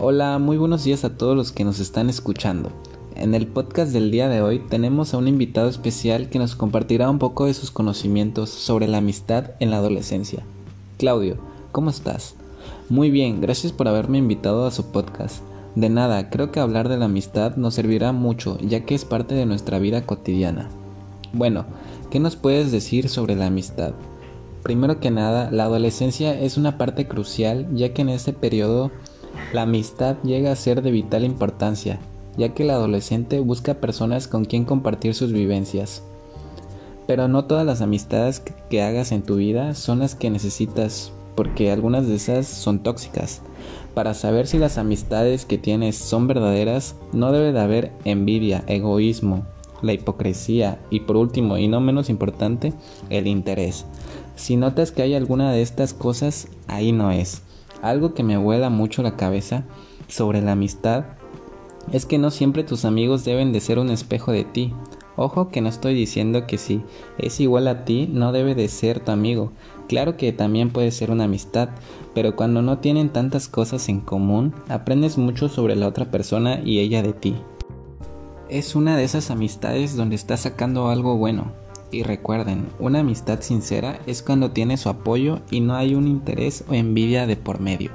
Hola, muy buenos días a todos los que nos están escuchando. En el podcast del día de hoy tenemos a un invitado especial que nos compartirá un poco de sus conocimientos sobre la amistad en la adolescencia. Claudio, ¿cómo estás? Muy bien, gracias por haberme invitado a su podcast. De nada, creo que hablar de la amistad nos servirá mucho, ya que es parte de nuestra vida cotidiana. Bueno, ¿qué nos puedes decir sobre la amistad? Primero que nada, la adolescencia es una parte crucial, ya que en este periodo la amistad llega a ser de vital importancia, ya que el adolescente busca personas con quien compartir sus vivencias. Pero no todas las amistades que hagas en tu vida son las que necesitas, porque algunas de esas son tóxicas. Para saber si las amistades que tienes son verdaderas, no debe de haber envidia, egoísmo, la hipocresía y por último y no menos importante, el interés. Si notas que hay alguna de estas cosas, ahí no es. Algo que me vuela mucho la cabeza sobre la amistad es que no siempre tus amigos deben de ser un espejo de ti. Ojo que no estoy diciendo que si es igual a ti no debe de ser tu amigo. Claro que también puede ser una amistad, pero cuando no tienen tantas cosas en común, aprendes mucho sobre la otra persona y ella de ti. Es una de esas amistades donde estás sacando algo bueno, y recuerden, una amistad sincera es cuando tiene su apoyo y no hay un interés o envidia de por medio.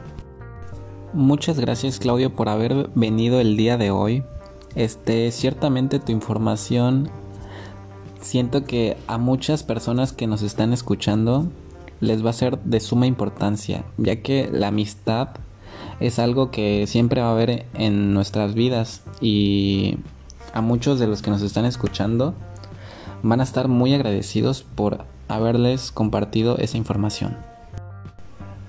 Muchas gracias Claudio por haber venido el día de hoy. Este, ciertamente tu información siento que a muchas personas que nos están escuchando les va a ser de suma importancia, ya que la amistad es algo que siempre va a haber en nuestras vidas y a muchos de los que nos están escuchando van a estar muy agradecidos por haberles compartido esa información.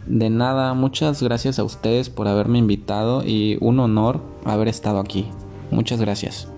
De nada, muchas gracias a ustedes por haberme invitado y un honor haber estado aquí. Muchas gracias.